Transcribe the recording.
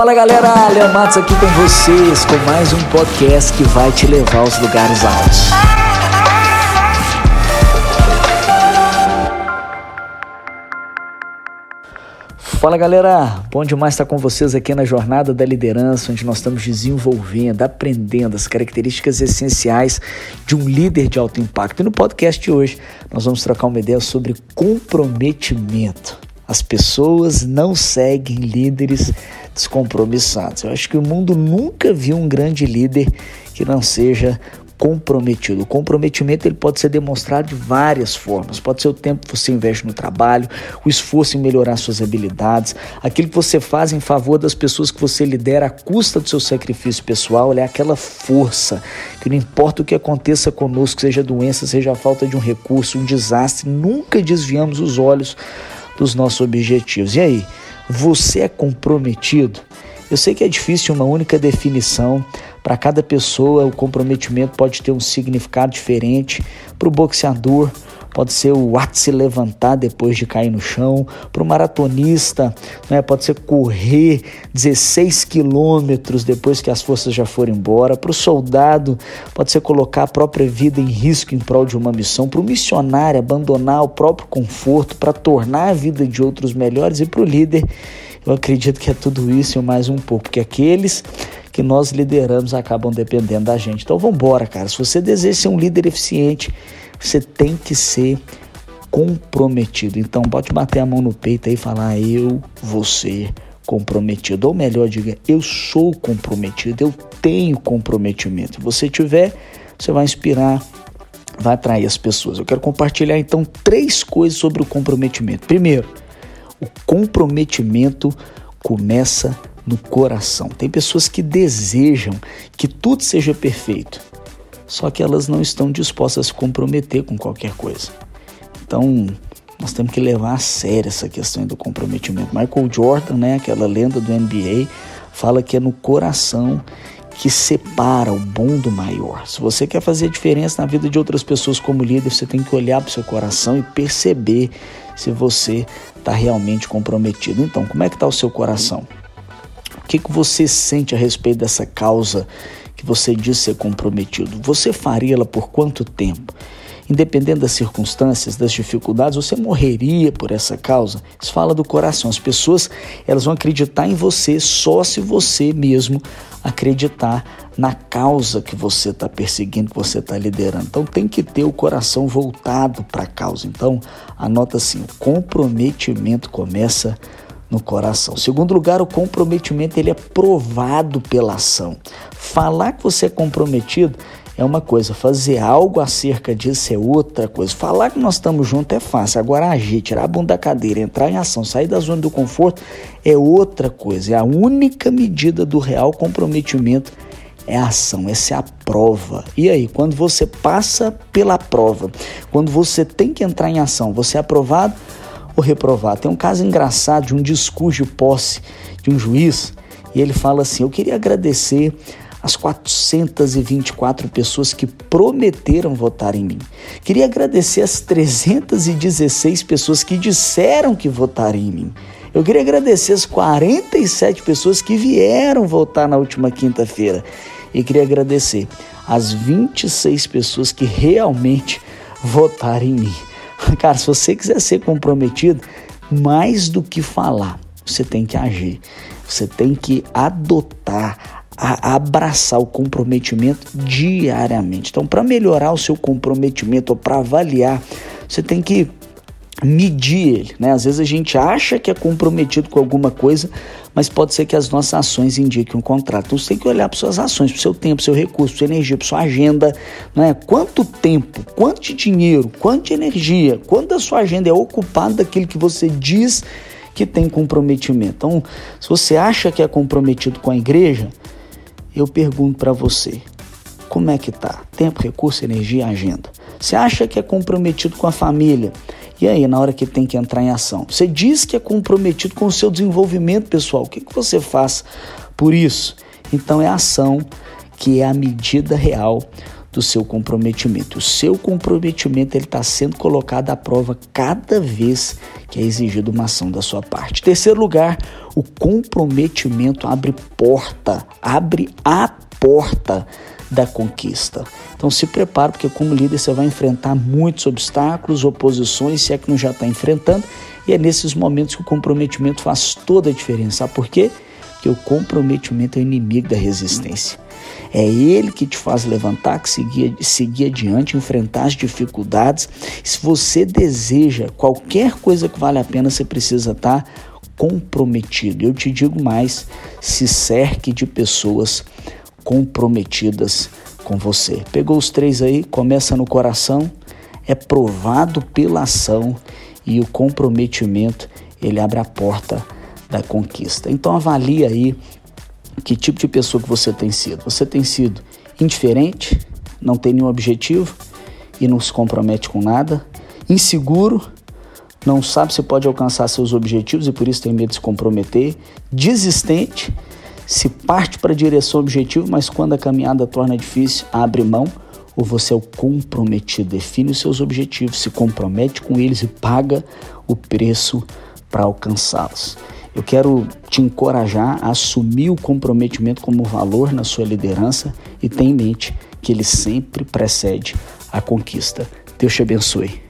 Fala galera, Leon Matos aqui com vocês com mais um podcast que vai te levar aos lugares altos. Fala galera, bom demais estar com vocês aqui na Jornada da Liderança, onde nós estamos desenvolvendo, aprendendo as características essenciais de um líder de alto impacto. E no podcast de hoje nós vamos trocar uma ideia sobre comprometimento. As pessoas não seguem líderes descompromissados. Eu acho que o mundo nunca viu um grande líder que não seja comprometido. O comprometimento ele pode ser demonstrado de várias formas. Pode ser o tempo que você investe no trabalho, o esforço em melhorar suas habilidades, aquilo que você faz em favor das pessoas que você lidera à custa do seu sacrifício pessoal, é aquela força que não importa o que aconteça conosco, seja doença, seja falta de um recurso, um desastre, nunca desviamos os olhos dos nossos objetivos. E aí, você é comprometido? Eu sei que é difícil uma única definição. Para cada pessoa, o comprometimento pode ter um significado diferente. Para o boxeador, pode ser o ato de se levantar depois de cair no chão. Para o maratonista, né, pode ser correr 16 quilômetros depois que as forças já foram embora. Para o soldado, pode ser colocar a própria vida em risco em prol de uma missão. Para o missionário, abandonar o próprio conforto para tornar a vida de outros melhores. E para o líder, eu acredito que é tudo isso e mais um pouco, porque aqueles que nós lideramos acabam dependendo da gente. Então vamos embora, cara. Se você deseja ser um líder eficiente, você tem que ser comprometido. Então pode bater a mão no peito e falar eu vou ser comprometido. Ou melhor, diga eu sou comprometido, eu tenho comprometimento. Se você tiver, você vai inspirar, vai atrair as pessoas. Eu quero compartilhar então três coisas sobre o comprometimento. Primeiro, o comprometimento começa no coração. Tem pessoas que desejam que tudo seja perfeito, só que elas não estão dispostas a se comprometer com qualquer coisa. Então, nós temos que levar a sério essa questão do comprometimento. Michael Jordan, né, aquela lenda do NBA, fala que é no coração que separa o bom do maior. Se você quer fazer diferença na vida de outras pessoas como líder, você tem que olhar para o seu coração e perceber se você está realmente comprometido. Então, como é que está o seu coração? O que, que você sente a respeito dessa causa que você diz ser comprometido? Você faria ela por quanto tempo? Independente das circunstâncias, das dificuldades, você morreria por essa causa? Isso fala do coração. As pessoas elas vão acreditar em você só se você mesmo acreditar na causa que você está perseguindo, que você está liderando. Então tem que ter o coração voltado para a causa. Então anota assim: o comprometimento começa no coração. Segundo lugar, o comprometimento ele é provado pela ação. Falar que você é comprometido é uma coisa, fazer algo acerca disso é outra coisa. Falar que nós estamos juntos é fácil, agora agir, tirar a bunda da cadeira, entrar em ação, sair da zona do conforto é outra coisa. É a única medida do real comprometimento é a ação, essa é a prova. E aí, quando você passa pela prova, quando você tem que entrar em ação, você é aprovado ou reprovado? Tem um caso engraçado de um discurso de posse de um juiz e ele fala assim: Eu queria agradecer as 424 pessoas que prometeram votar em mim. Queria agradecer as 316 pessoas que disseram que votariam em mim. Eu queria agradecer as 47 pessoas que vieram votar na última quinta-feira. E queria agradecer as 26 pessoas que realmente votaram em mim. Cara, se você quiser ser comprometido, mais do que falar, você tem que agir. Você tem que adotar a abraçar o comprometimento diariamente. Então, para melhorar o seu comprometimento ou para avaliar, você tem que medir ele, né? Às vezes a gente acha que é comprometido com alguma coisa, mas pode ser que as nossas ações indiquem um contrato. Então você tem que olhar para suas ações, para seu tempo, seu recurso, sua energia, para sua agenda, né? Quanto tempo, quanto de dinheiro, quanto de energia, quanto da sua agenda é ocupado daquilo que você diz que tem comprometimento. Então, se você acha que é comprometido com a igreja, eu pergunto para você, como é que tá? Tempo, recurso, energia, agenda. Você acha que é comprometido com a família? E aí, na hora que tem que entrar em ação? Você diz que é comprometido com o seu desenvolvimento pessoal. O que, que você faz por isso? Então, é a ação que é a medida real do seu comprometimento. O seu comprometimento ele está sendo colocado à prova cada vez que é exigida uma ação da sua parte. Terceiro lugar, o comprometimento abre porta, abre a porta da conquista. Então se prepare, porque como líder você vai enfrentar muitos obstáculos, oposições, se é que não já está enfrentando, e é nesses momentos que o comprometimento faz toda a diferença. Sabe por quê? Porque o comprometimento é o inimigo da resistência. É ele que te faz levantar, que seguir, seguir adiante, enfrentar as dificuldades. Se você deseja qualquer coisa que vale a pena, você precisa estar comprometido. Eu te digo mais: se cerque de pessoas comprometidas com você. Pegou os três aí? Começa no coração, é provado pela ação e o comprometimento ele abre a porta da conquista. Então avalie aí que tipo de pessoa que você tem sido. Você tem sido indiferente, não tem nenhum objetivo e não se compromete com nada, inseguro, não sabe se pode alcançar seus objetivos e por isso tem medo de se comprometer, desistente, se parte para a direção objetivo, mas quando a caminhada torna difícil, abre mão, ou você é o comprometido, define os seus objetivos, se compromete com eles e paga o preço para alcançá-los. Eu quero te encorajar a assumir o comprometimento como valor na sua liderança e tenha em mente que ele sempre precede a conquista. Deus te abençoe.